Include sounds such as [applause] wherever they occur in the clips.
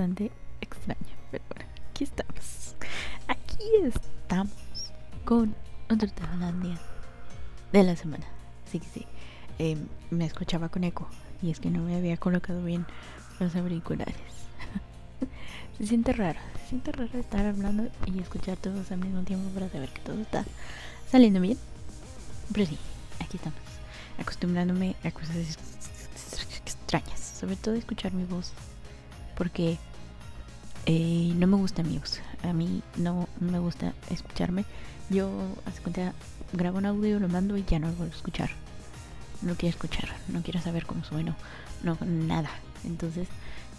bastante extraño. Pero bueno, aquí estamos. Aquí estamos con otro Tailandia de la semana. Sí que sí. Eh, me escuchaba con eco. Y es que no me había colocado bien los auriculares. [laughs] se siente raro. Se siente raro estar hablando y escuchar todos al mismo tiempo para saber que todo está saliendo bien. Pero sí, aquí estamos. Acostumbrándome a cosas extrañas. Sobre todo escuchar mi voz. Porque eh, no me gusta mi voz. A mí no me gusta escucharme. Yo, hace cuenta, grabo un audio, lo mando y ya no lo vuelvo a escuchar. No quiero escuchar, no quiero saber cómo sueno, no, nada. Entonces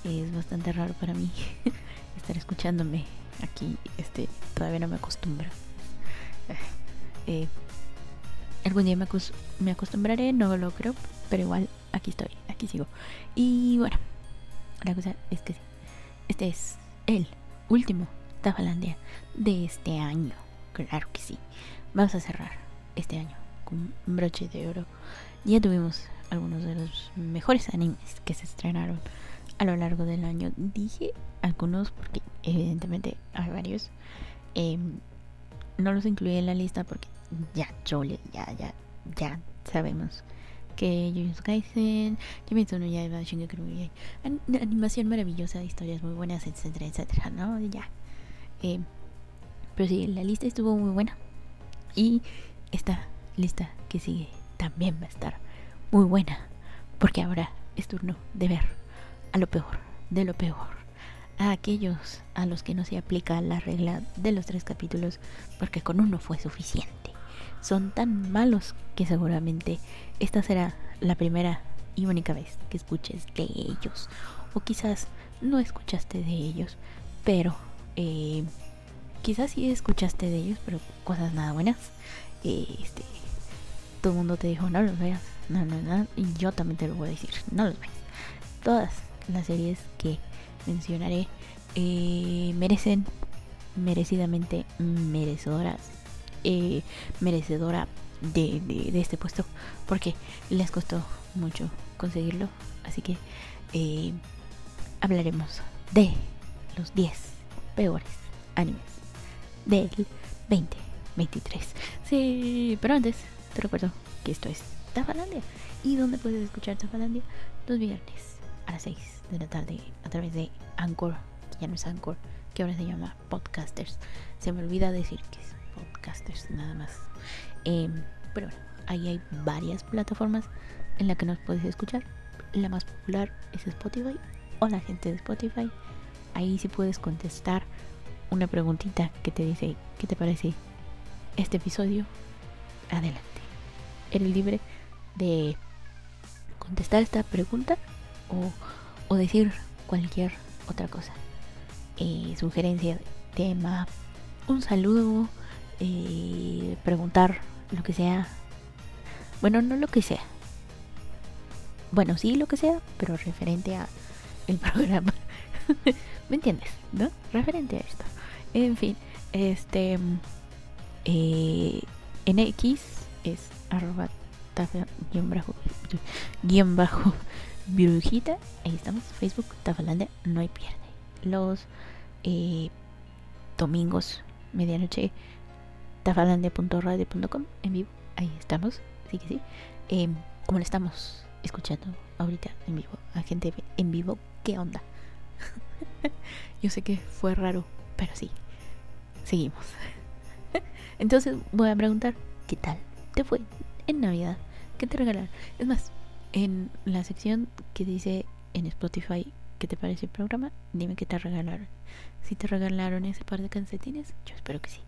es bastante raro para mí [laughs] estar escuchándome aquí. Este, todavía no me acostumbro. [laughs] Eh, algún día me, me acostumbraré, no lo creo, pero igual aquí estoy, aquí sigo. Y bueno, la cosa es que este es el último Tafalandia de este año. Claro que sí. Vamos a cerrar este año con un broche de oro. Ya tuvimos algunos de los mejores animes que se estrenaron a lo largo del año. Dije algunos porque evidentemente hay varios. Em, no los incluí en la lista porque ya, ya, ya, ya sabemos que Jujutsu Kaisen, Kimetsu no Yaiba, Shingeki no animación maravillosa, historias muy buenas, etcétera, etcétera, ¿no? Ya. Eh, pero sí, la lista estuvo muy buena. Y esta lista que sigue también va a estar muy buena. Porque ahora es turno de ver a lo peor, de lo peor. A aquellos a los que no se aplica la regla de los tres capítulos porque con uno fue suficiente son tan malos que seguramente esta será la primera y única vez que escuches de ellos. O quizás no escuchaste de ellos, pero eh, quizás sí escuchaste de ellos, pero cosas nada buenas. este, todo el mundo te dijo, no los veas, no, no, no. Y yo también te lo voy a decir, no los veas. Todas las series que mencionaré eh, merecen merecidamente merecedoras eh, merecedora de, este puesto porque les costó mucho conseguirlo. Así que eh, hablaremos de los 10 peores animes del 2023. Sí, pero antes te recuerdo que esto es Tafalandia. ¿Y dónde puedes escuchar Tafalandia? Los viernes a las 6 de la tarde a través de Anchor, que ya no es Anchor, que ahora se llama Podcasters. Se me olvida decir que es podcasters nada más. Em, pero bueno, ahí hay varias plataformas en las que nos puedes escuchar. La más popular es Spotify o la gente de Spotify. Ahí sí puedes contestar una preguntita que te dice qué te parece este episodio. Adelante. Eres libre de contestar esta pregunta o, o decir cualquier otra cosa. Eh, sugerencia tema, un saludo, eh, preguntar lo que sea. Bueno, no lo que sea. Bueno, sí lo que sea, pero referente a el [laughs] programa. ¿Me entiendes? ¿No? Referente a esto. En fin, este eh, en X es arroba guion bajo, guion bajo brujita. Ahí estamos. Facebook, Tafalandia, no hay pierde. Los eh, domingos, medianoche, tafalandia.radio.com en vivo. Ahí estamos, sí que sí. Eh, como le estamos escuchando ahorita en vivo, a gente en vivo, ¿qué onda? [laughs] Yo sé que fue raro, pero sí, seguimos. [laughs] Entonces voy a preguntar, ¿qué tal te fue en Navidad? ¿Qué te regalaron? Es más, en la sección que dice en Spotify ¿qué te parece el programa? Dime qué te regalaron. Si te regalaron ese par de calcetines, yo espero que sí.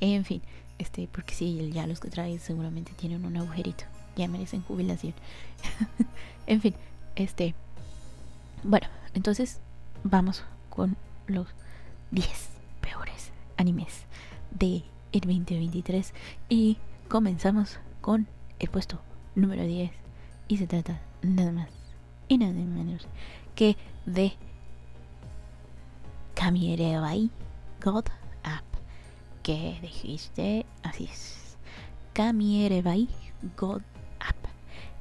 En fin, este, porque sí, ya los que traes seguramente tienen un agujerito. Ya merecen jubilación. [laughs] en fin, este. Bueno, entonces vamos con los 10 peores animes de el 2023 y comenzamos con el puesto número 10 y se trata nada más y nada menos que de Kamierebai God ¿Qué dijiste? Así es. Kamierebai God Up.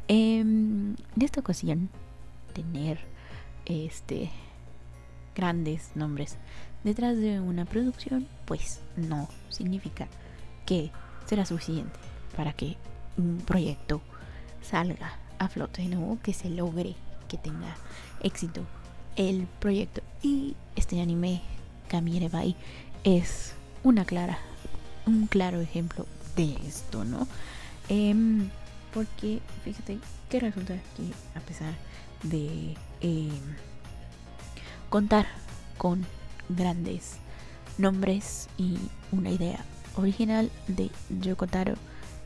Em, en esta ocasión, tener este grandes nombres detrás de una producción, pues no significa que será suficiente para que un proyecto salga a flote, ¿no? Que se logre, que tenga éxito el proyecto. Y este anime, Kamiere Bai, es una clara, un claro ejemplo de esto, ¿no? Em, porque fíjate que resulta que a pesar de em, contar con grandes nombres y una idea original de Yokotaro,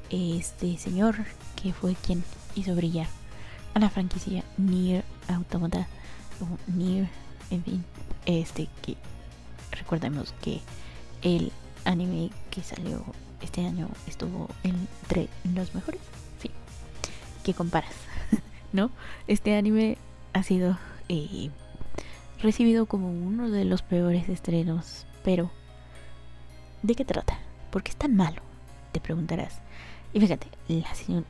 este señor que fue quien hizo brillar a la franquicia Nier Automata o Nier, en fin, este que recordemos que el anime que salió este año estuvo entre los mejores, sí, que comparas, [laughs] ¿no? Este anime ha sido eh, recibido como uno de los peores estrenos, pero ¿de qué trata? ¿Por qué es tan malo? Te preguntarás. Y fíjate,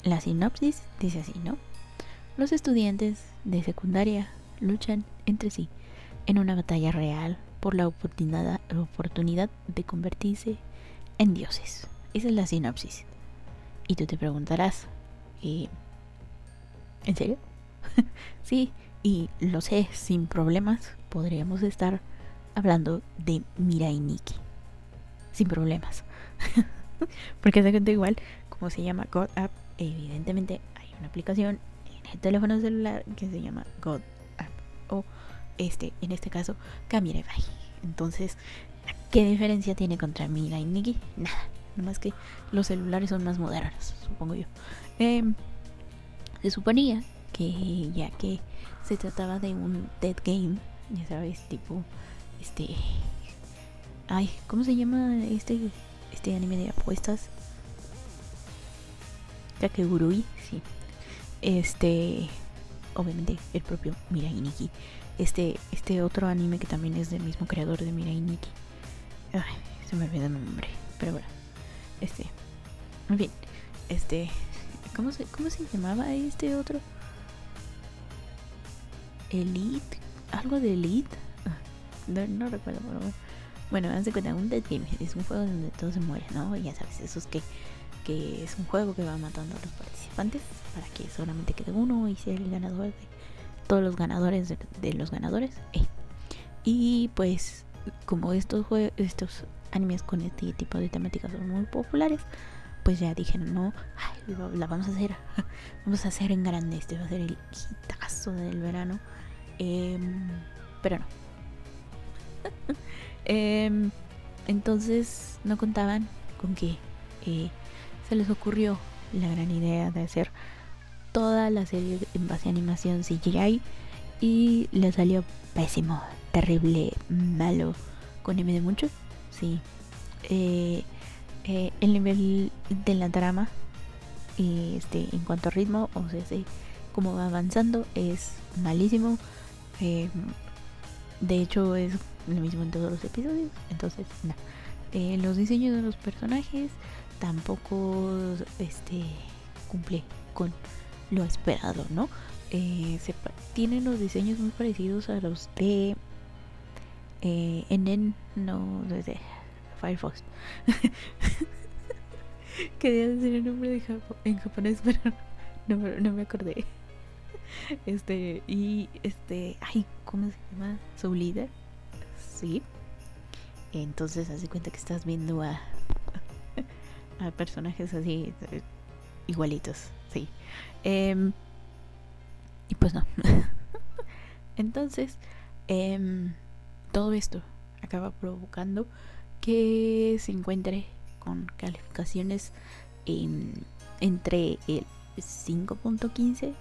la, sinopsis dice así, ¿no? Los estudiantes de secundaria luchan entre sí en una batalla real por la oportunidad, oportunidad de convertirse en dioses. Esa es la sinopsis. Y tú te preguntarás, ¿en serio? [laughs] sí, y lo sé, sin problemas podríamos estar hablando de Mirai Nikki. Sin problemas. [laughs] Porque se cuenta igual, como se llama God App, evidentemente hay una aplicación en el teléfono celular que se llama God App. Este, en este caso, Kamirai Entonces, ¿qué diferencia tiene contra Mirai Nikki? Nada. Nomás que los celulares son más modernos, supongo yo. Em, se suponía que ya que se trataba de un dead game, ya sabes, tipo, este, ay, ¿cómo se llama este, este anime de apuestas? Kakegurui, sí. Este, obviamente el propio Mirai Nikki. Este, este otro anime que también es del mismo creador de Mirai Nikki. Ay, se me olvidó el nombre, pero bueno. Este, en fin, este, ¿cómo se, cómo se llamaba este otro? Elite, algo de Elite. Ah, no, recuerdo, pero bueno. Bueno, de cuenta, un Dead Game es un juego donde todos se mueren, ¿no? Ya sabes, eso es que, que es un juego que va matando a los participantes para que solamente quede uno y sea el ganador de todos los ganadores de, los ganadores. Eh. Y pues, como estos, estos animes con este tipo de temáticas son muy populares, pues ya dijeron, no, la vamos a hacer, [laughs] vamos a hacer en grande, este va a ser el hitazo del verano. Em, pero no. [laughs] Em, entonces no contaban con que eh, se les ocurrió la gran idea de hacer toda la serie en base a animación CGI y le salió pésimo, terrible, malo, con M de mucho. Sí. Eh, eh, el nivel de la trama, este, en cuanto a ritmo, o sea, sí, como va avanzando, es malísimo. Eh, de hecho, es lo mismo en todos los episodios. Entonces, no. Los diseños de los personajes tampoco este cumple con lo esperado, ¿no? Eh, se, tienen los diseños muy parecidos a los de eh, en no desde Firefox. [laughs] Quería decir el nombre de en japonés, [laughs] pero no, no me acordé. Este, y este, ay, ¿cómo se llama? Su. Sí. Entonces, hace cuenta que estás viendo a, [laughs] a personajes así, igualitos, Em, y pues no. [laughs] Entonces, em, todo esto acaba provocando que se encuentre con calificaciones entre el 5.15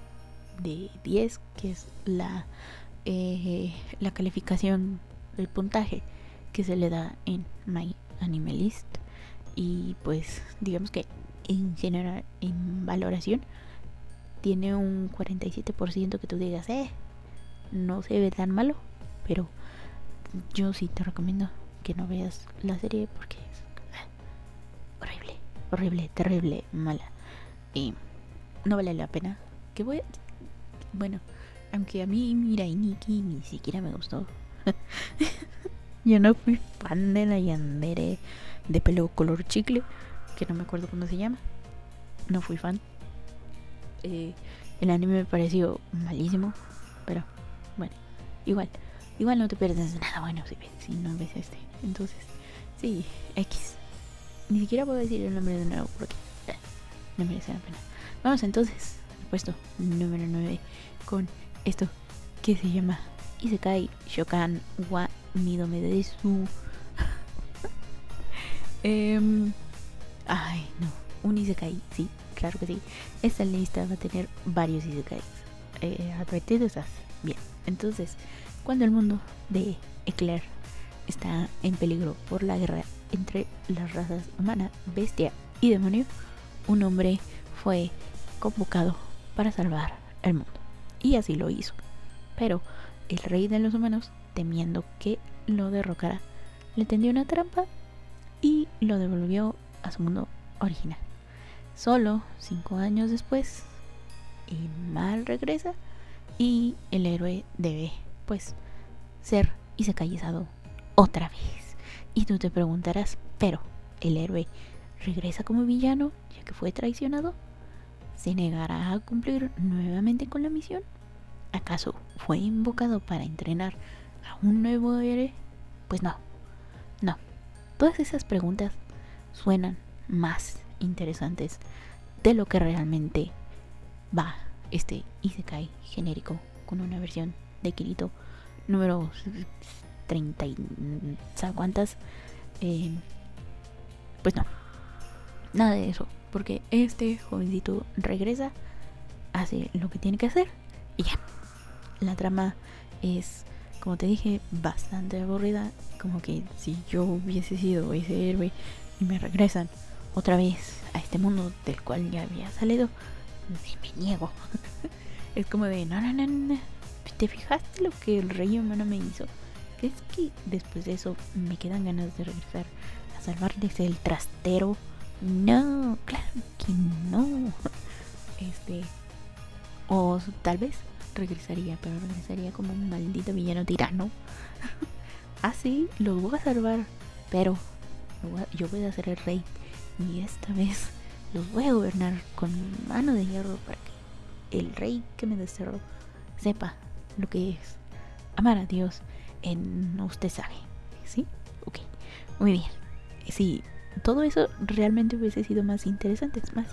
de 10, que es la, eh, la calificación, el puntaje que se le da en My Anime List. Y pues digamos que en general, en valoración, tiene un 47% que tú digas, eh, no se ve tan malo, pero yo sí te recomiendo que no veas la serie porque es horrible, horrible, terrible, mala. Y no vale la pena. Que voy. Bueno, aunque a mí Mira y Nikki ni siquiera me gustó. [laughs] Yo no fui fan de la Yandere de pelo color chicle, que no me acuerdo cómo se llama. No fui fan. Eh, el anime me pareció malísimo, pero bueno, igual, igual no te pierdes nada bueno si, si no ves este. Entonces, sí, X. Ni siquiera puedo decir el nombre de nuevo porque eh, no merece la pena. Vamos entonces al puesto número 9 con esto que se llama Isekai Shokan wa Midome Desu. [laughs] eh, ay, no, un Isekai, sí, claro que sí. Esta lista va a tener varios Isekais. Eh, advertido estás. Bien, entonces, cuando el mundo de Eclair está en peligro por la guerra entre las razas humana, bestia y demonio, un hombre fue convocado para salvar el mundo. Y así lo hizo. Pero el rey de los humanos, temiendo que lo derrocara, le tendió una trampa y lo devolvió a su mundo original. Solo cinco años después, el mal regresa y el héroe debe, pues, ser y se otra vez. Y tú te preguntarás, pero el héroe regresa como villano ya que fue traicionado. ¿Se negará a cumplir nuevamente con la misión? ¿Acaso fue invocado para entrenar a un nuevo héroe? Pues no, no. Todas esas preguntas suenan más interesantes de lo que realmente va este Isekai genérico con una versión de Kirito número 30 y ¿sabes cuántas? Eh, pues no, nada de eso, porque este jovencito regresa, hace lo que tiene que hacer y ya. La trama es, como te dije, bastante aburrida, como que si yo hubiese sido ese héroe y me regresan otra vez a este mundo del cual ya había salido, me niego. [laughs] es como de, no, no, no, no, ¿te fijaste lo que el rey humano me hizo? ¿Crees que después de eso me quedan ganas de regresar a salvarles el trastero? No, claro que no. [laughs] Este, o tal vez regresaría, pero regresaría como un maldito villano tirano. Así [laughs] ah, los voy a salvar, pero yo voy a ser el rey y esta vez los voy a gobernar con mano de hierro para que el rey que me desterró sepa lo que es amar a Dios en usted sabe. ¿Sí? Ok. Muy bien. Sí, todo eso realmente hubiese sido más interesante. Es más,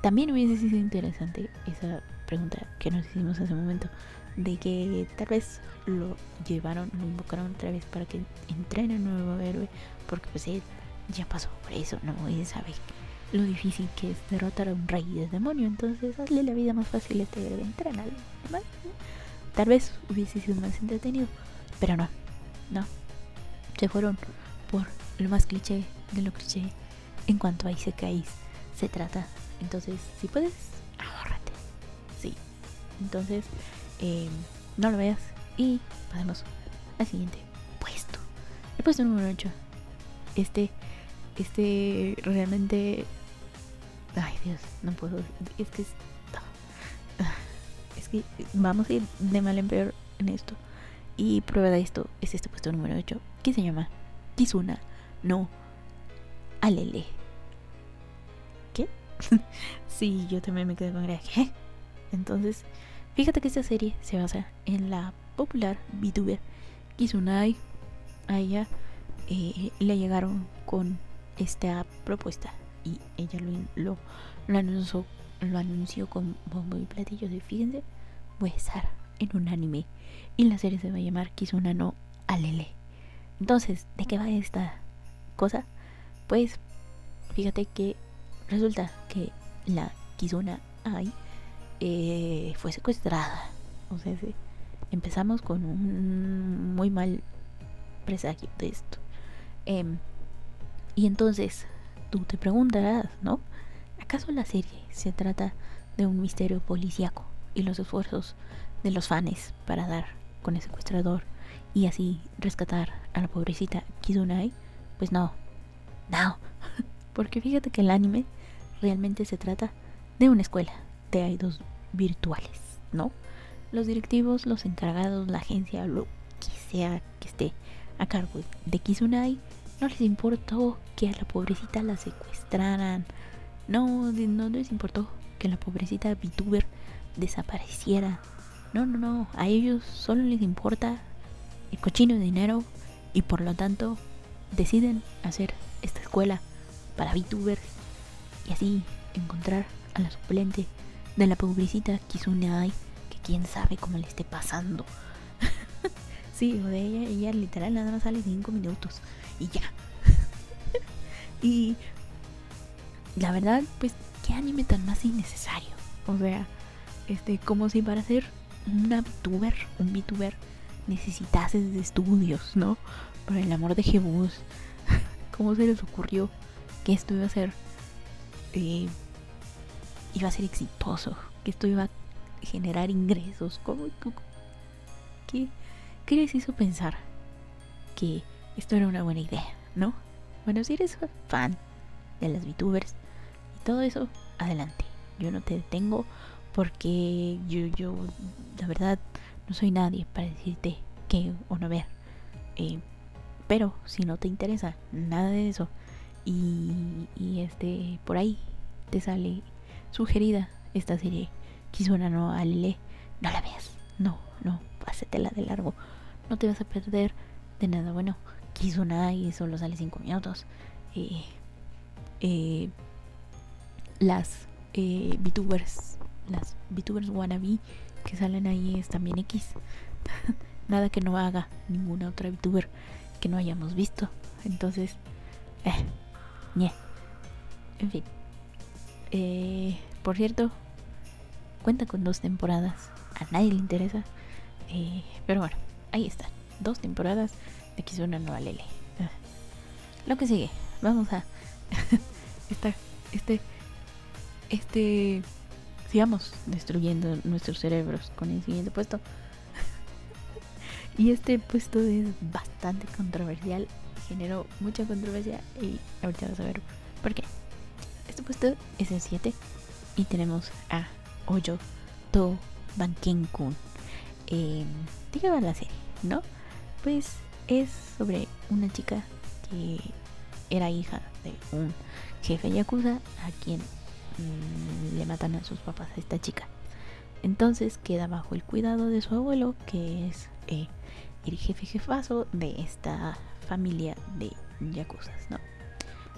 también hubiese sido interesante esa pregunta que nos hicimos hace un momento de que tal vez lo llevaron, lo invocaron otra vez para que entrene un nuevo héroe, porque pues él ya pasó por eso, ¿no? Y sabe lo difícil que es derrotar a un rey de demonio, entonces hazle la vida más fácil a este entrena Tal vez hubiese sido más entretenido, pero no, no. Se fueron por lo más cliché de lo cliché en cuanto a Isekais se trata. Entonces, si puedes, ahórrate. Sí. Entonces, eh, no lo veas y pasemos al siguiente puesto. El puesto número 8. Este este realmente ay Dios no puedo es que [laughs] es, que vamos a ir de mal en peor en esto y prueba de esto es este puesto número 8 que se llama Kizuna no Alele ¿qué? [laughs] sí yo también me quedé con ¿qué? entonces fíjate que esta serie se basa en la popular VTuber Kizunai a ella eh, le llegaron con esta propuesta y ella lo, lo, anunció, lo anunció con bombo y platillo de fíjense, voy a estar en un anime y la serie se va a llamar Kizuna no Alele. Entonces, ¿de qué va esta cosa? Pues fíjate que resulta que la Kizuna Ai eh, fue secuestrada. O sea, empezamos con un muy mal presagio de esto. Eh, y entonces tú te preguntarás, ¿no? ¿Acaso la serie se trata de un misterio policíaco y los esfuerzos de los fans para dar con el secuestrador y así rescatar a la pobrecita Kizunai, pues no, no, [laughs] porque fíjate que el anime realmente se trata de una escuela de idols virtuales, ¿no? Los directivos, los encargados, la agencia, lo que sea que esté a cargo de Kizunai, no les importó que a la pobrecita la secuestraran. No, no les importó que la pobrecita VTuber desapareciera. No, no, no. A ellos solo les importa el cochino de dinero y por lo tanto deciden hacer esta escuela para VTubers y así encontrar a la suplente de la pobrecita Kizune que quién sabe cómo le esté pasando. [laughs] sí, o de ella, ella literal nada más sale 5 minutos y ya. [laughs] y la verdad, pues, qué anime tan más innecesario. O sea, este, como si para ser una VTuber, un VTuber, necesitases de estudios, ¿no? Por el amor de Jebus. [laughs] ¿Cómo se les ocurrió que esto iba a ser. Eh, iba a ser exitoso? Que esto iba a generar ingresos. ¿Cómo, qué, ¿Qué les hizo pensar que esto era una buena idea, no? Bueno, si eres fan de las VTubers y todo eso, adelante. Yo no te detengo porque yo, yo, la verdad, no soy nadie para decirte qué o no ver. Eh, pero si no te interesa nada de eso y, este por ahí te sale sugerida esta serie Kizuna no Alele, no la veas. No, no, pásetela de largo. No te vas a perder de nada bueno. Kizuna y solo sale 5 minutos. Eh, eh, las eh, VTubers, las VTubers wannabe que salen ahí es también X. [laughs] Nada que no haga ninguna otra VTuber que no hayamos visto. Entonces, eh, En fin. Eh, por cierto, cuenta con dos temporadas. A nadie le interesa. Eh, pero bueno, ahí están. Dos temporadas de Kizuna no Lele. Ah. Lo que sigue. Vamos a. [laughs] esta, este. Este sigamos destruyendo nuestros cerebros con el siguiente puesto. y este puesto es bastante controversial, generó mucha controversia y ahorita vas a ver por qué. Este puesto es el 7 y tenemos a Oyo To Banken-kun. Eh, ¿De la serie? ¿No? Pues es sobre una chica que era hija de un jefe yakuza a quien Mm, le matan a sus papás a esta chica. Entonces queda bajo el cuidado de su abuelo, que es eh, el jefe jefazo de esta familia de yakuzas, ¿no?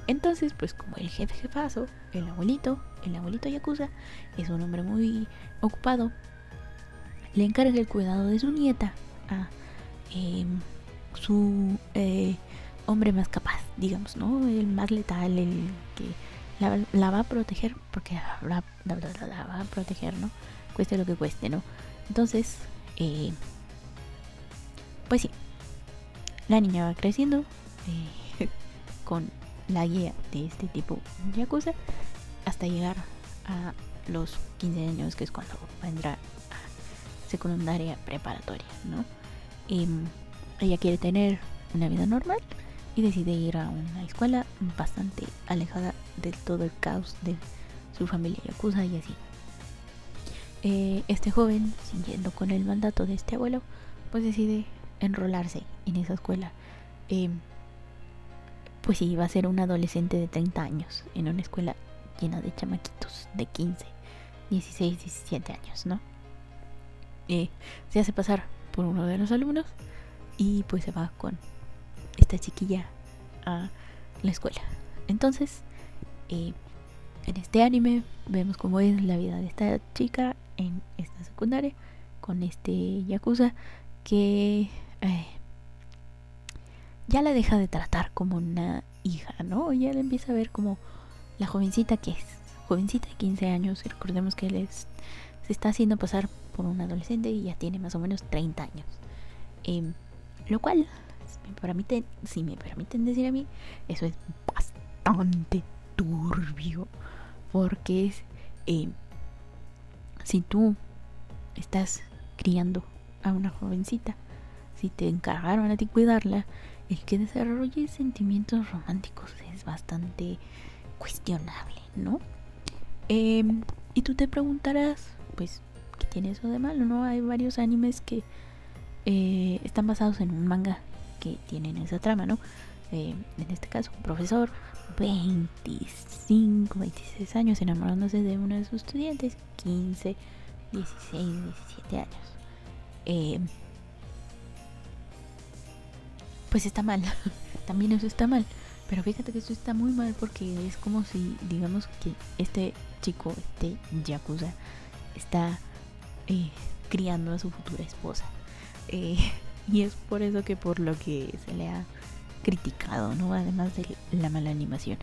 Entonces, pues como el jefe jefazo, el abuelito, el abuelito yakuza, es un hombre muy ocupado, le encarga el cuidado de su nieta a em, su eh, hombre más capaz, digamos, ¿no? El más letal, el que la, va a proteger porque la, va a proteger, ¿no? Cueste lo que cueste, ¿no? Entonces, eh, pues sí, la niña va creciendo eh, [laughs] con la guía de este tipo Yakuza hasta llegar a los 15 años, que es cuando entrar a secundaria preparatoria, ¿no? Em, ella quiere tener una vida normal y decide ir a una escuela bastante alejada del todo el caos de su familia yakuza y así. Eh, este joven, siguiendo con el mandato de este abuelo, pues decide enrolarse en esa escuela. Eh, pues sí, va a ser un adolescente de 30 años en una escuela llena de chamaquitos de 15, 16, 17 años, ¿no? Eh, se hace pasar por uno de los alumnos y pues se va con esta chiquilla a la escuela. Entonces, eh, en este anime vemos cómo es la vida de esta chica en esta secundaria con este yakuza que eh, ya la deja de tratar como una hija, ¿no? Ya la empieza a ver como la jovencita que es, jovencita de 15 años, recordemos que él se está haciendo pasar por un adolescente y ya tiene más o menos 30 años. Em, lo cual me permiten, si me permiten decir a mí, eso es bastante turbio. Porque es, eh, si tú estás criando a una jovencita, si te encargaron a ti cuidarla, el que desarrolle sentimientos románticos es bastante cuestionable, ¿no? Em, y tú te preguntarás, pues, ¿qué tiene eso de malo? ¿No? Hay varios animes que eh, están basados en un manga que tienen esa trama, ¿no? Eh, en este caso, un profesor, 25, 26 años, enamorándose de una de sus estudiantes, 15, 16, 17 años. Eh, pues está mal. [laughs] También eso está mal. Pero fíjate que eso está muy mal porque es como si, digamos, que este chico, este Yakuza, está criando a su futura esposa. Eh, [laughs] y es por eso que por lo que se le ha criticado, ¿no? Además de la mala animación.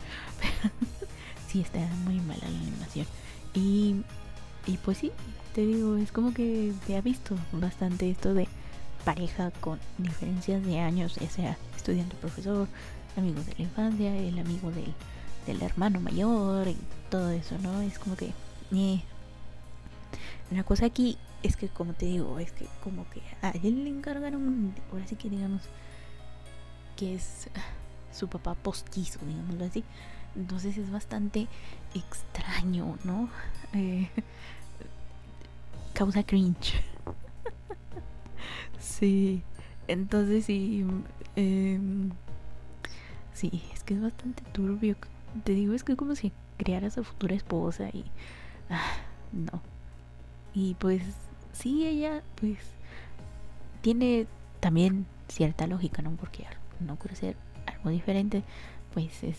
[laughs] sí, está muy mala la animación. Y, y pues sí, te digo, es como que te ha visto bastante esto de pareja con diferencias de años, ya sea estudiante profesor, amigos de la infancia, el amigo del, del hermano mayor y todo eso, ¿no? Es como que... Eh. La cosa aquí es que, como te digo, es que como que a él le encargaron, ahora sí que digamos, que es su papá postizo, digámoslo así. Entonces es bastante extraño, ¿no? Eh, causa cringe. [laughs] Sí, entonces sí, eh, sí, es que es bastante turbio. Te digo, es que es como si crearas a futura esposa y... Ah, no. Y pues sí, ella pues tiene también cierta lógica, ¿no? Porque no quiere ser algo diferente, pues es,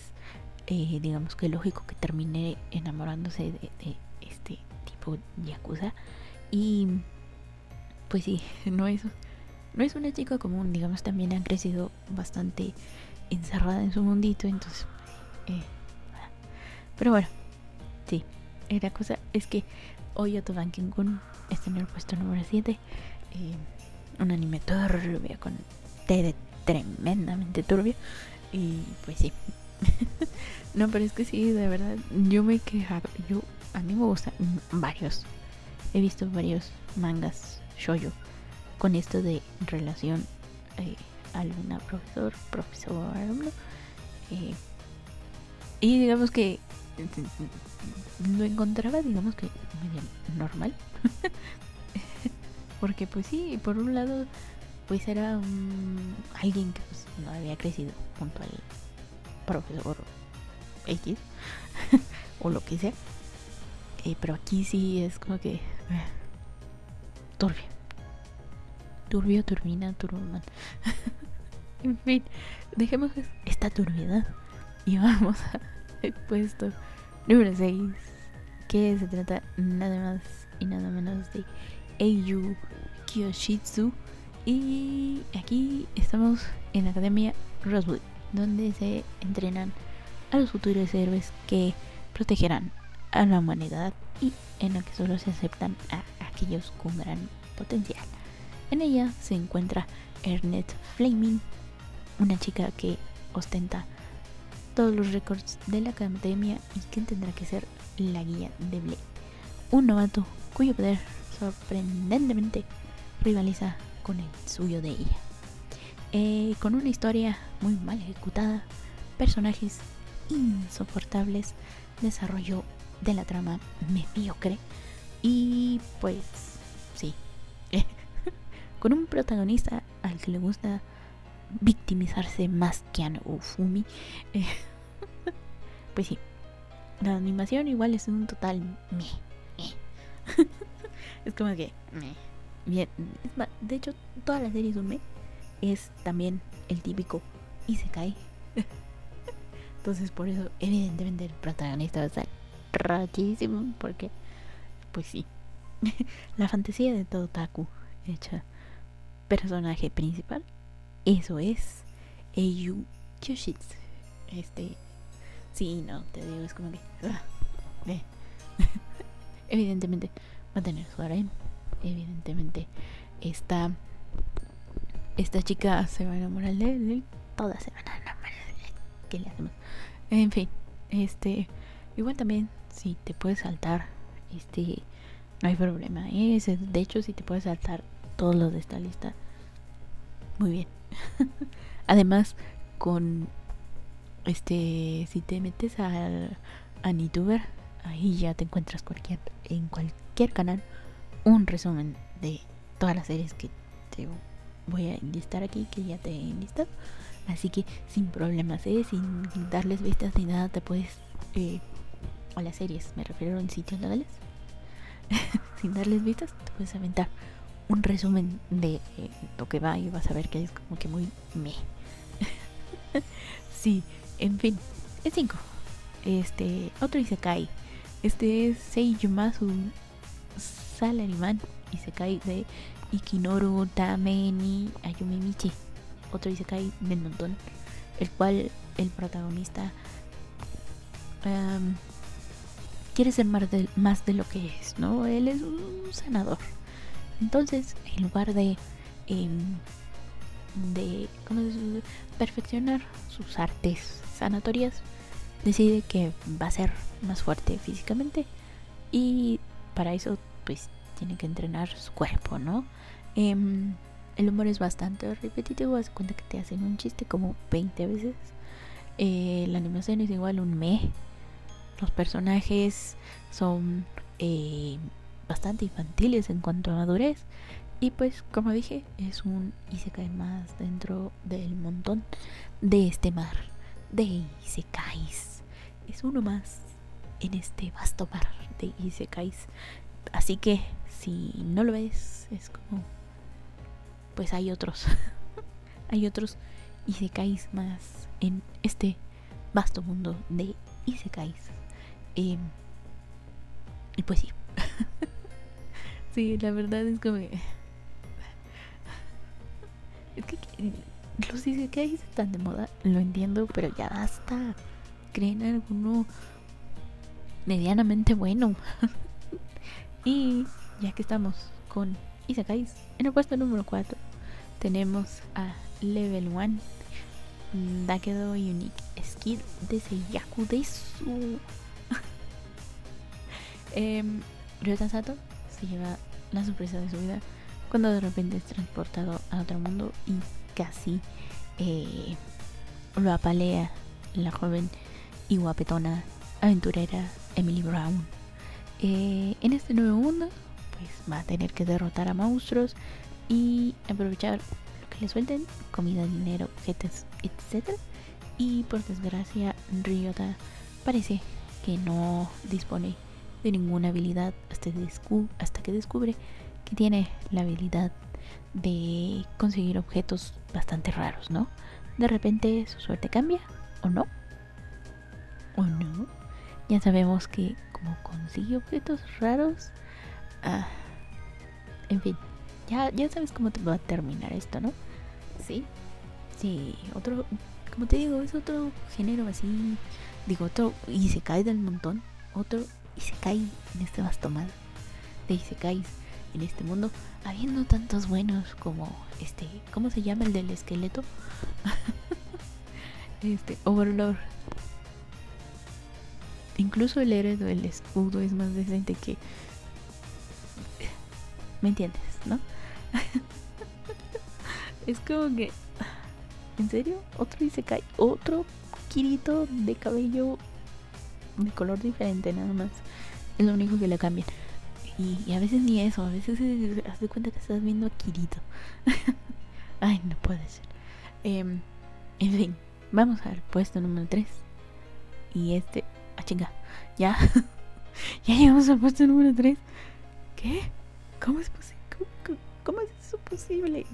eh, digamos que lógico que termine enamorándose de, de este tipo Yakuza. Y pues sí, [laughs] no es no es una chica común, digamos, también ha crecido bastante encerrada en su mundito, entonces... Eh, pero bueno, sí, la cosa es que hoy Banking Kun está en el puesto número 7. Eh, un anime turbio con T tremendamente turbio. Y pues sí. [laughs] no, pero es que sí, de verdad, yo me he quejado. Yo, a mí me gustan varios. He visto varios mangas shoyo con esto de relación eh, alumna profesor profesor alumno eh, y digamos que [laughs] lo encontraba digamos que medio normal. [laughs] Porque pues sí por un lado pues era alguien que pues, no había crecido junto al profesor X [laughs] o lo que sea. Eh, pero aquí sí es como que turbio. Turbio, turbina, turboman. en fin, dejemos esta turbiedad y vamos al puesto número 6, que se trata nada más y nada menos de Eiyu Kyoshitsu. Y aquí estamos en la Academia Rosewood, donde se entrenan a los futuros héroes que protegerán a la humanidad y en la que solo se aceptan a aquellos con gran potencial. En ella se encuentra Ernest Flaming, una chica que ostenta todos los récords de la academia y que tendrá que ser la guía de Blade. Un novato cuyo poder sorprendentemente rivaliza con el suyo de ella. Eh, con una historia muy mal ejecutada, personajes insoportables, desarrollo de la trama mediocre y pues sí, [laughs] con un protagonista al que le gusta victimizarse más que a Ufumi. [laughs] Eh, [laughs] pues sí, la animación igual es un total me. [laughs] es como que me. Bien, de hecho, toda la serie es un me. Es también el típico y se cae. Entonces, por eso, evidentemente, el protagonista va a estar rachísimo. Porque, pues sí, la fantasía de todo Taku hecha personaje principal, eso es Eiyu Kyoshitsu. Este, sí, no, te digo, es como que. Ah, [laughs] evidentemente va a tener su harem. Evidentemente, esta, esta chica se va a enamorar de él. Todas se van a enamorar. ¿Qué le hacemos? En fin, este. Igual también, si te puedes saltar, este. No hay problema. de hecho, si te puedes saltar todos los de esta lista, muy bien. [laughs] Además, con este, si te metes al a Nituber, ahí ya te encuentras en cualquier canal un resumen de todas las series que te voy a enlistar aquí, que ya te he enlistado. Así que sin problemas, ¿eh? sin darles vistas ni nada, te puedes... Eh, a las series, me refiero en sitios legales. [laughs] sin darles vistas, te puedes aventar un resumen de eh, lo que va y vas a ver que es como que muy me. [laughs] sí, en fin, es 5. Este, otro Isekai. Este es Seiyumasu Salaryman Isekai de Ikinoru Tameni Ayumi Michi. Otro Isekai del montón. El cual el protagonista um, quiere ser más de, más de lo que es, ¿no? Él es un sanador. Entonces, en lugar de, em, de ¿cómo perfeccionar sus artes sanatorias, decide que va a ser más fuerte físicamente y para eso pues tiene que entrenar su cuerpo, ¿no? Em, el humor es bastante repetitivo, haz cuenta que te hacen un chiste como 20 veces. Eh, la animación es igual un me. Los personajes son eh, bastante infantiles en cuanto a madurez. Y pues, como dije, es un Isekai más dentro del montón de este mar de Isekais. Es uno más en este vasto mar de Isekais. Así que, si no lo ves, es como. Pues hay otros. [laughs] hay otros Isekais más en este vasto mundo de Isekais. Eh, y pues sí. [laughs] sí, la verdad es como... [laughs] Es que los Isekais están de moda, lo entiendo, pero ya basta. Creen alguno medianamente bueno. [laughs] y ya que estamos con Isekais, en el puesto número 4 tenemos a Level 1 Dakedo Unique Skill de Seiyaku Desu. [laughs] eh, Ryota Sato lleva la sorpresa de su vida cuando de repente es transportado a otro mundo y casi eh, lo apalea la joven y guapetona aventurera Emily Brown. Eh, en este nuevo mundo, pues va a tener que derrotar a monstruos y aprovechar lo que le suelten, comida, dinero, objetos, etc. Y por desgracia, Ryota parece que no dispone de ninguna habilidad hasta, hasta que descubre que tiene la habilidad de conseguir objetos bastante raros, ¿no? De repente su suerte cambia, ¿o no? ¿O no? Ya sabemos que como consigue objetos raros, ah, en fin, ya, ya sabes cómo te va a terminar esto, ¿no? Sí, sí, otro, como te digo, es otro género así, digo, otro, y se cae del montón, otro, y se cae en este bastomado de Isekais en este mundo, habiendo tantos buenos como este, ¿cómo se llama el del esqueleto? [laughs] este, Overlord. Incluso el héroe del escudo es más decente que. ¿Me entiendes, no? [laughs] es como que. ¿En serio? Otro hay otro Kirito de cabello de color diferente, nada más. Es lo único que le cambian. Y, a veces ni eso, a veces se hace cuenta que estás viendo a Kirito. [laughs] Ay, no puede ser. Em, en fin, vamos al puesto número 3. Y este. Ah, chinga. Ya. [laughs] ya llegamos al puesto número 3. ¿Qué? ¿Cómo es posible? ¿Cómo, es eso posible?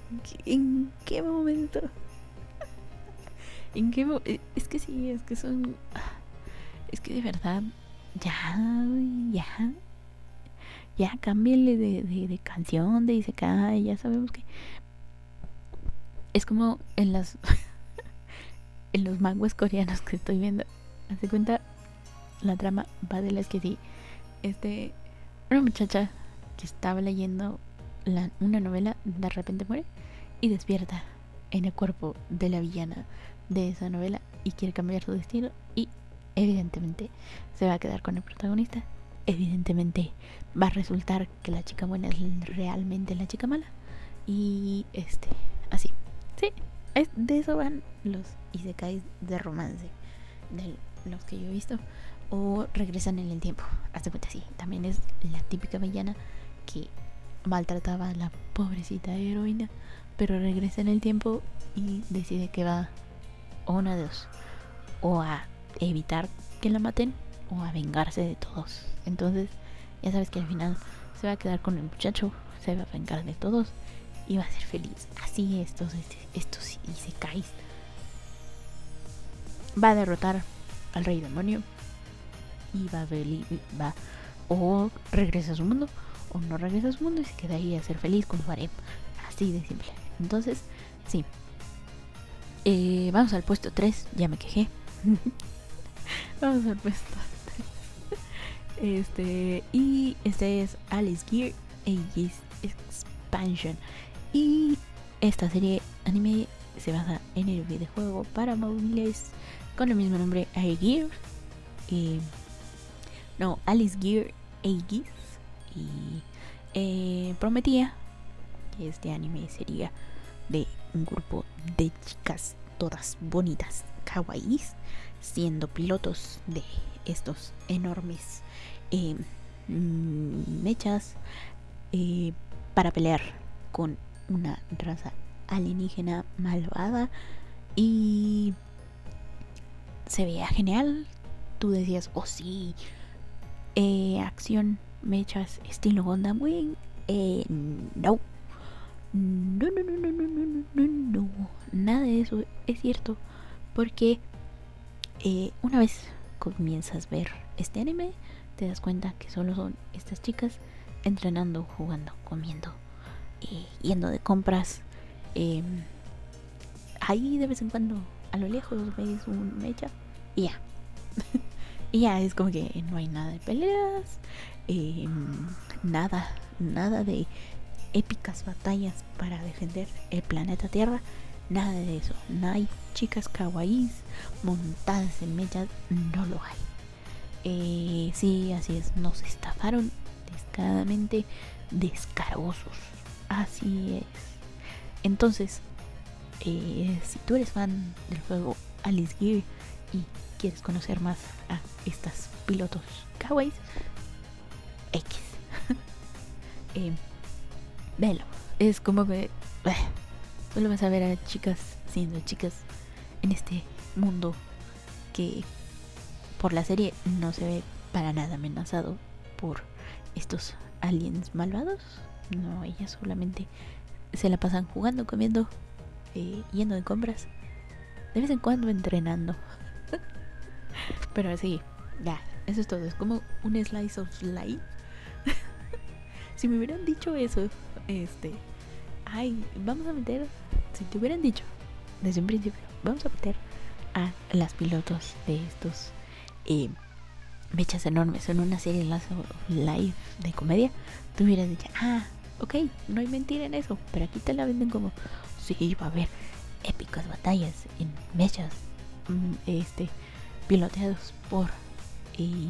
¿En qué momento? [laughs] ¿En qué momento? Es que sí, es que son. Es que de verdad. Ya, ya ya cámbienle de, de, canción, de Isekai, ya sabemos que es como en las [laughs] en los manguas coreanos que estoy viendo. Hace cuenta, la trama va de las que sí, este, una muchacha que estaba leyendo la, una novela de repente muere y despierta en el cuerpo de la villana de esa novela y quiere cambiar su destino y evidentemente se va a quedar con el protagonista evidentemente va a resultar que la chica buena es realmente la chica mala. Y este, así. Sí, de eso van los isekais de romance, de los que yo he visto, o regresan en el tiempo. Hazte cuenta, sí, también es la típica villana que maltrataba a la pobrecita heroína, pero regresa en el tiempo y decide que va o una de dos, o a evitar que la maten o a vengarse de todos. Entonces, ya sabes que al final se va a quedar con el muchacho, se va a vengar de todos y va a ser feliz. Así estos, estos se cae. Va a derrotar al rey demonio y va a va o regresa a su mundo o no regresa a su mundo y se queda ahí a ser feliz con su. Así de simple. Entonces, sí. Eh, vamos al puesto 3, ya me quejé. [laughs] vamos al puesto 3. Este, y este es Alice Gear Aegis Expansion. Y esta serie anime se basa en el videojuego para móviles con el mismo nombre Gear y no Alice Gear Aegis y eh, prometía que este anime sería de un grupo de chicas todas bonitas, kawaiis, siendo pilotos de estos enormes mm, mechas eh, para pelear con una raza alienígena malvada y se veía genial. Tú decías, oh sí, eh, acción, mechas, estilo Gundam Wing. Eh, no. No, no, no, no, no, no, no, no, Nada de eso es cierto. Porque eh, una vez comienzas a ver este anime, te das cuenta que solo son estas chicas entrenando, jugando, comiendo yendo de compras. Em, ahí de vez en cuando, a lo lejos, veis un mecha y ya. [laughs] y ya es como que no hay nada de peleas, em, nada, nada de épicas batallas para defender el planeta Tierra. Nada de eso. No hay chicas kawaiis montadas en mechas. No lo hay. Eh, sí, así es. Nos estafaron descaradamente descarosos. Así es. Entonces, eh, si tú eres fan del juego Alice Gear y quieres conocer más a estas pilotos kawaiis, X. [laughs] eh, velo. Es como que vas a ver a chicas siendo chicas en este mundo que por la serie no se ve para nada amenazado por estos aliens malvados no, ellas solamente se la pasan jugando, comiendo, eh, yendo de compras. De vez en cuando entrenando. [laughs] Pero sí, ya, eso es todo. Es como un slice of life. [laughs] si me hubieran dicho eso, este, ay, vamos a meter, si te hubieran dicho desde un principio, vamos a meter a las pilotos de estos eh, mechas enormes en una serie live de comedia, tú hubieras dicho, ah, ok, no hay mentira en eso, pero aquí te la venden como, sí, va a haber épicas batallas en mechas, mm, este, piloteados por eh,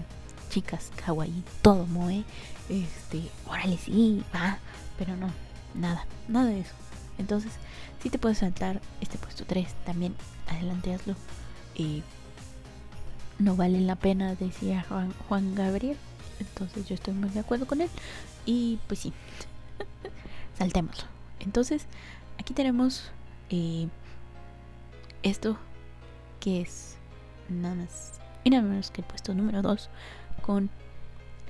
chicas kawaii, todo moe, este, órale, sí, va, pero no, nada, nada de eso. Entonces, si te puedes saltar este puesto 3, también adelante hazlo. No vale la pena, decía Juan, Gabriel. Entonces yo estoy muy de acuerdo con él. Y pues sí, [laughs] saltémoslo. Entonces, aquí tenemos eh, esto que es nada más y nada menos que el puesto número 2 con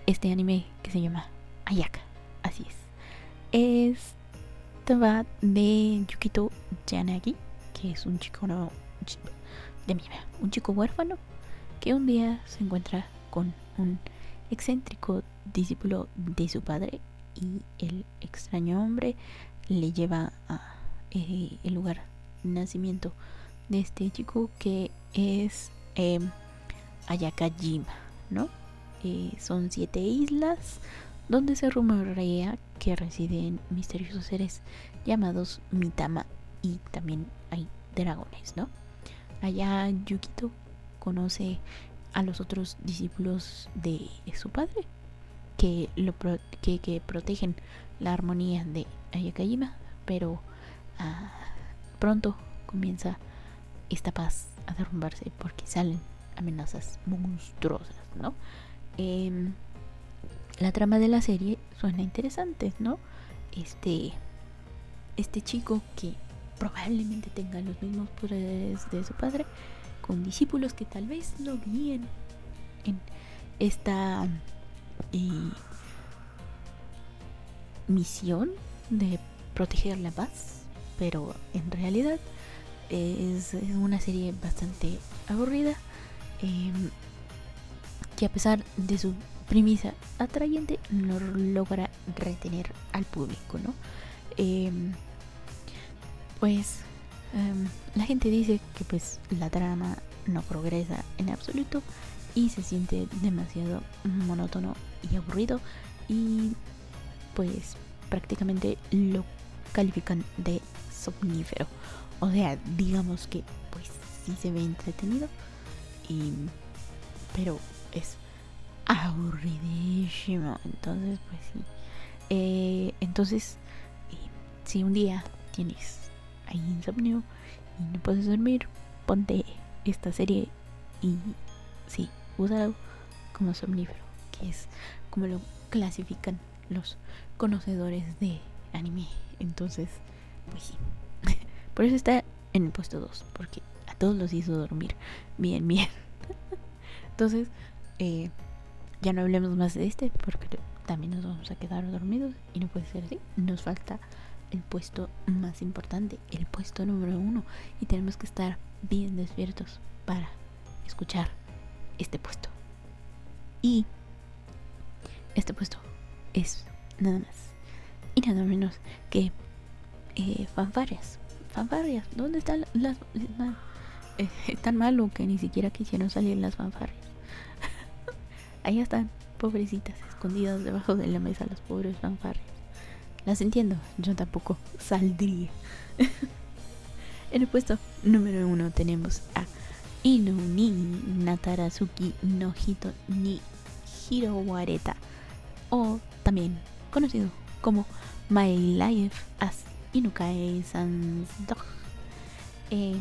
este anime que se llama Ayaka. Así es. Va de Yukito Yanagi, que es un chico no, de mi un chico huérfano que un día se encuentra con un excéntrico discípulo de su padre y el extraño hombre le lleva a eh, el lugar de nacimiento de este chico que es eh, Ayakajima, ¿no? Eh, son siete islas donde se rumorea que residen misteriosos seres llamados Mitama y también hay dragones, ¿no? Allá Yukito conoce a los otros discípulos de su padre que, lo que, protegen la armonía de Ayakajima, pero ah, pronto comienza esta paz a derrumbarse porque salen amenazas monstruosas, ¿no? Em, la trama de la serie suena interesante, ¿no? Este, este chico que probablemente tenga los mismos poderes de su padre, con discípulos que tal vez lo guíen en esta eh, misión de proteger la paz, pero en realidad es, una serie bastante aburrida em, que a pesar de su premisa atrayente no logra retener al público, ¿no? Em, pues em, la gente dice que pues la trama no progresa en absoluto y se siente demasiado monótono y aburrido y pues prácticamente lo califican de somnífero. O sea, digamos que pues sí se ve entretenido y pero es aburridísimo. Entonces, pues sí. Eh, entonces, si un día tienes ahí insomnio y no puedes dormir, ponte esta serie y sí, úsalo como somnífero, que es como lo clasifican los conocedores de anime. Entonces, pues sí. [laughs] Por eso está en el puesto 2, porque a todos los hizo dormir bien, bien. [laughs] Entonces, eh, ya no hablemos más de este, porque también nos vamos a quedar dormidos y no puede ser así. Nos falta el puesto más importante, el puesto número uno, y tenemos que estar bien despiertos para escuchar este puesto. Y este puesto es nada más y nada menos que eh, fanfarias. Fanfarias, ¿dónde están las... Eh, es [laughs] tan malo que ni siquiera quisieron salir las fanfarias. Ahí están, pobrecitas, escondidas debajo de la mesa las pobres fanfarias. Las entiendo, yo tampoco saldría. [laughs] en el puesto número uno tenemos a Inuni Natarazuki no Hito ni Hirowareta o también conocido como My Life as Inukai Sans eh,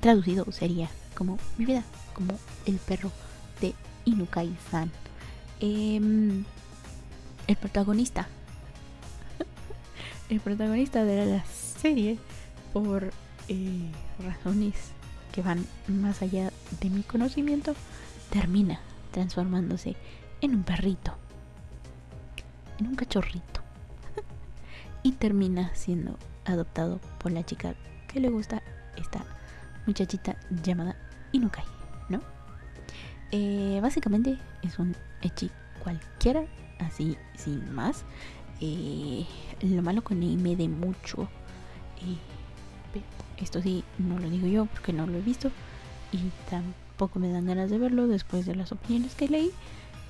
traducido sería como mi vida, como el perro de Inukai-san. Em, el protagonista. el protagonista de la serie, por eh, razones que van más allá de mi conocimiento, termina transformándose en un perrito un cachorrito. [laughs] y termina siendo adoptado por la chica que le gusta esta muchachita llamada Inukai, ¿no? Eh, básicamente es un echi cualquiera, así sin más. Eh, lo malo con me de mucho. Eh, esto sí, no lo digo yo porque no lo he visto. Y tampoco me dan ganas de verlo después de las opiniones que leí.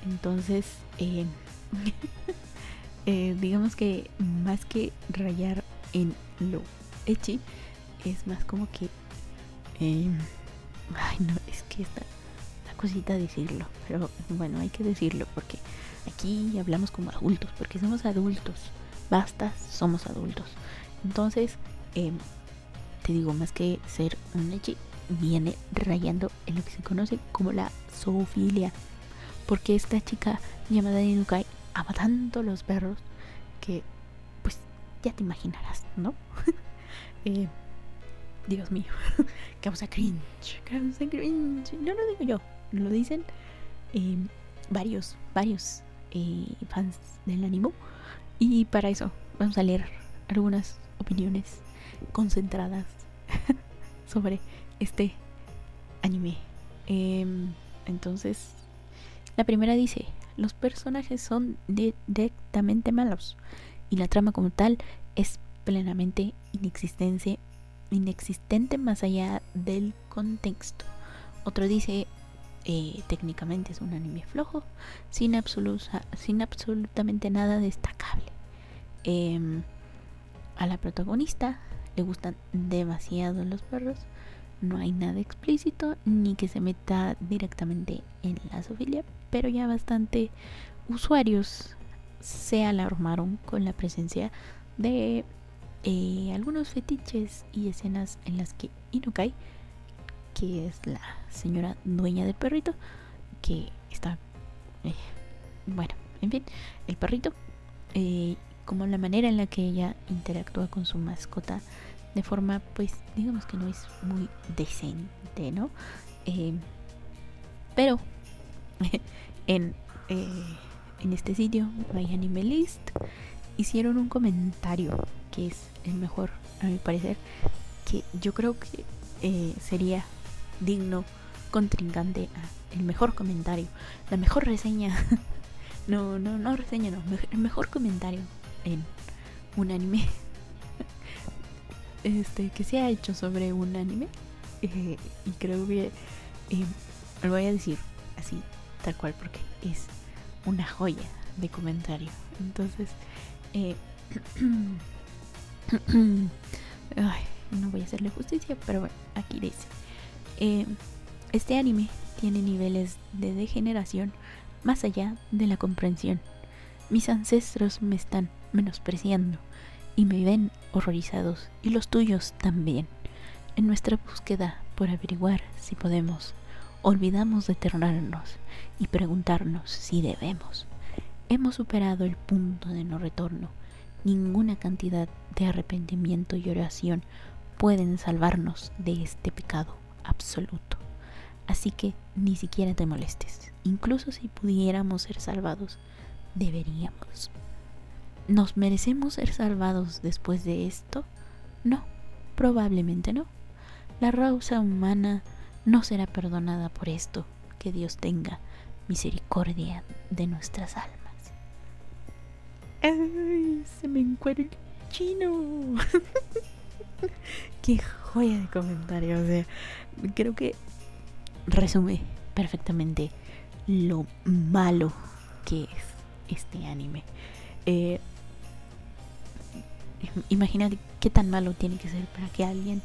Entonces, [laughs] digamos que más que rayar en lo echi, es más como que... Ay, no, es que está cosita decirlo, pero bueno, hay que decirlo porque aquí hablamos como adultos, porque somos adultos, basta, somos adultos. Entonces, em, te digo, más que ser un echi, viene rayando en lo que se conoce como la zoofilia. Porque esta chica llamada Inukai ama tanto los perros que, pues, ya te imaginarás, ¿no? [laughs] eh, Dios mío, [laughs] causa cringe, causa cringe. No lo digo yo, lo dicen eh, varios, varios eh, fans del anime. Y para eso vamos a leer algunas opiniones concentradas [laughs] sobre este anime. Em, entonces, la primera dice, los personajes son directamente malos y la trama como tal es plenamente inexistente, inexistente más allá del contexto. Otro dice, eh, técnicamente es un anime flojo, sin, absoluta, sin absolutamente nada destacable. Em, a la protagonista le gustan demasiado los perros, no hay nada explícito ni que se meta directamente en la zoofilia, pero ya bastante usuarios se alarmaron con la presencia de eh, algunos fetiches y escenas en las que Inukai, que es la señora dueña del perrito, que está, eh, bueno, en fin, el perrito, eh, como la manera en la que ella interactúa con su mascota de forma, pues, digamos que no es muy decente, ¿no? pero [laughs] en, en este sitio, My Anime List, hicieron un comentario que es el mejor, a mi parecer, que yo creo que eh, sería digno contrincante el mejor comentario, la mejor reseña, [laughs] no, no, no reseña, no, el mejor comentario en un anime. [laughs] Este que se ha hecho sobre un anime. Eh, y creo que eh, lo voy a decir así tal cual porque es una joya de comentario. Entonces eh, [clears throat] no voy a hacerle justicia, pero bueno, aquí dice. Eh, este anime tiene niveles de degeneración más allá de la comprensión. Mis ancestros me están menospreciando y me ven horrorizados y los tuyos también. En nuestra búsqueda por averiguar si podemos, olvidamos detenernos y preguntarnos si debemos. Hemos superado el punto de no retorno ninguna cantidad de arrepentimiento y oración pueden salvarnos de este pecado absoluto. Así que ni siquiera te molestes. Incluso si pudiéramos ser salvados, deberíamos. ¿Nos merecemos ser salvados después de esto? No, probablemente no. La raza humana no será perdonada por esto. Que Dios tenga misericordia de nuestras almas. ¡Ay! Se me encuentra el chino. [laughs] Qué joya de comentario. O sea, creo que resume perfectamente lo malo que es este anime. Eh, imagínate qué tan malo tiene que ser para que alguien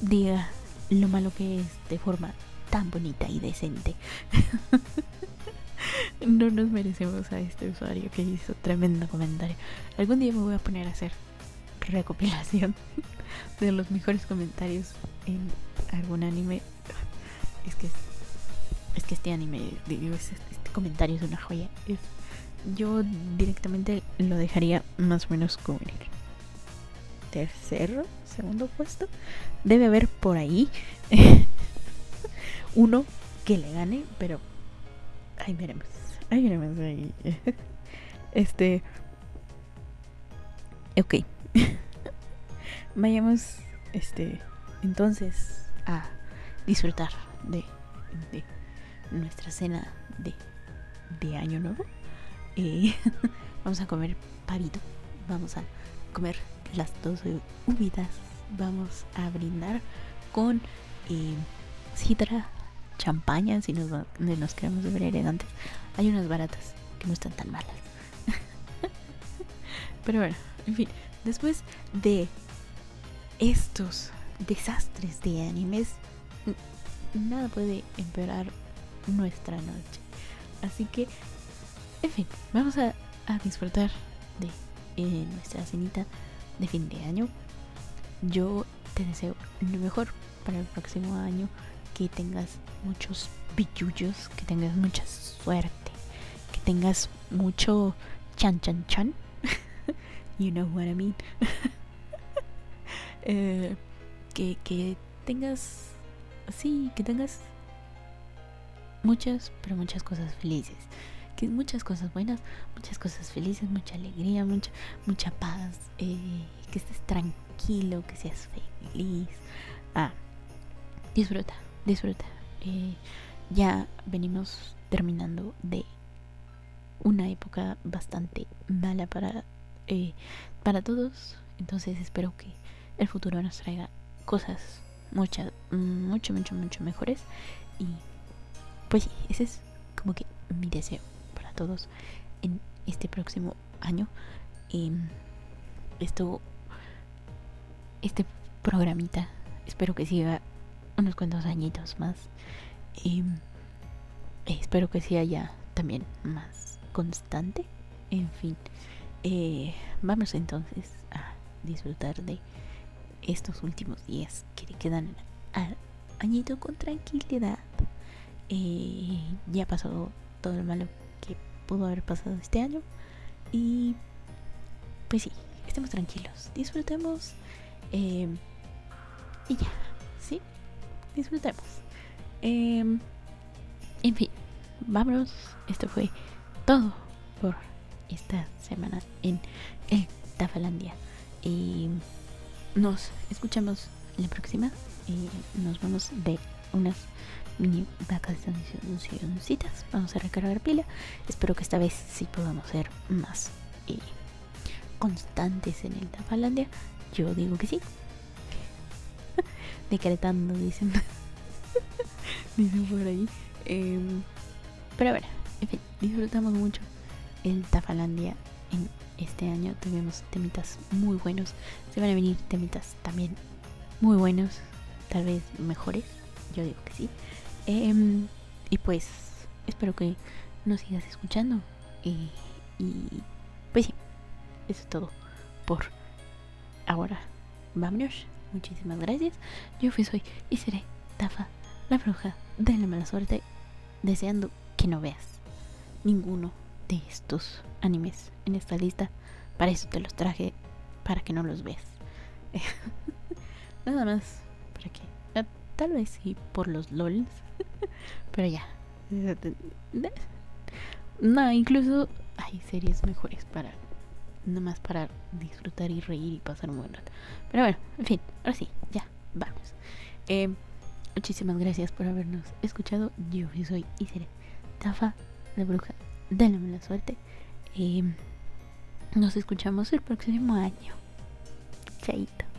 diga lo malo que es de forma tan bonita y decente. [laughs] no nos merecemos a este usuario que hizo tremendo comentario. Algún día me voy a poner a hacer recopilación de los mejores comentarios en algún anime. Es que es que este anime, digo, este, comentario es una joya. yo directamente lo dejaría más o menos como el tercero, segundo puesto. Debe haber por ahí [laughs] uno que le gane, pero ahí veremos. Ahí veremos ahí. [laughs] Este. Ok. [laughs] Vayamos. Este. Entonces. A disfrutar de. de nuestra cena de. de año nuevo. Eh, [laughs] vamos a comer pavito. Vamos a comer las 12 uvitas. Vamos a brindar con eh, sidra champaña, si nos, nos queremos ver elegantes. Hay unas baratas que no están tan malas. [laughs] Pero bueno, en fin, después de estos desastres de animes, nada puede empeorar nuestra noche. Así que, en fin, vamos a, disfrutar de eh, nuestra cenita de fin de año. Yo te deseo lo mejor para el próximo año que tengas muchos billullos, que tengas mucha suerte, que tengas mucho chan chan chan. [laughs] you know what I mean. [laughs] Eh, que, que tengas, sí, que tengas muchas, pero muchas cosas felices. Que muchas cosas buenas, muchas cosas felices, mucha alegría, mucha, mucha paz. Eh, que estés tranquilo, que seas feliz. Ah, disfruta disfruta. Eh, ya venimos terminando de una época bastante mala para, eh, para todos. Entonces espero que el futuro nos traiga cosas muchas, mucho, mucho, mucho mejores. Y pues sí, ese es como que mi deseo para todos en este próximo año. Y esto, este programita, espero que siga unos cuantos añitos más. Y espero que sea ya también más constante. En fin, eh, vamos entonces a disfrutar de estos últimos días que le quedan al añito con tranquilidad. Eh, ya pasó todo lo malo que pudo haber pasado este año. Y pues sí, estemos tranquilos, disfrutemos. Eh, y ya, ¿sí? Disfrutemos. Em, en fin, vámonos. Esto fue todo por esta semana en el Tafalandia. Y nos escuchamos la próxima. Y nos vamos de unas mini vacaciones. Vamos a recargar pila. Espero que esta vez sí podamos ser más eh, constantes en el Tafalandia. Yo digo que sí. [laughs] Decretando, dicen. [laughs] dicen por ahí. Em, pero bueno, en fin, disfrutamos mucho el Tafalandia en este año. Tuvimos temitas muy buenos. Se van a venir temitas también muy buenos, tal vez mejores. Yo digo que sí. Em, y pues espero que nos sigas escuchando. y pues sí, eso es todo por ahora. Vámonos. Muchísimas gracias. Yo fui, soy y seré Tafa, la bruja de la mala suerte, deseando que no veas ninguno de estos animes en esta lista. Para eso te los traje, para que no los veas. [laughs] Nada más, para que. Ah, tal vez sí por los LOLs, [laughs] pero ya. No, incluso hay series mejores para. Nada más para disfrutar y reír y pasar un buen rato. Pero bueno, en fin, ahora sí, ya, vamos. Eh, muchísimas gracias por habernos escuchado. Yo soy Isere Tafa, la bruja de la suerte. Eh, nos escuchamos el próximo año. Chaito.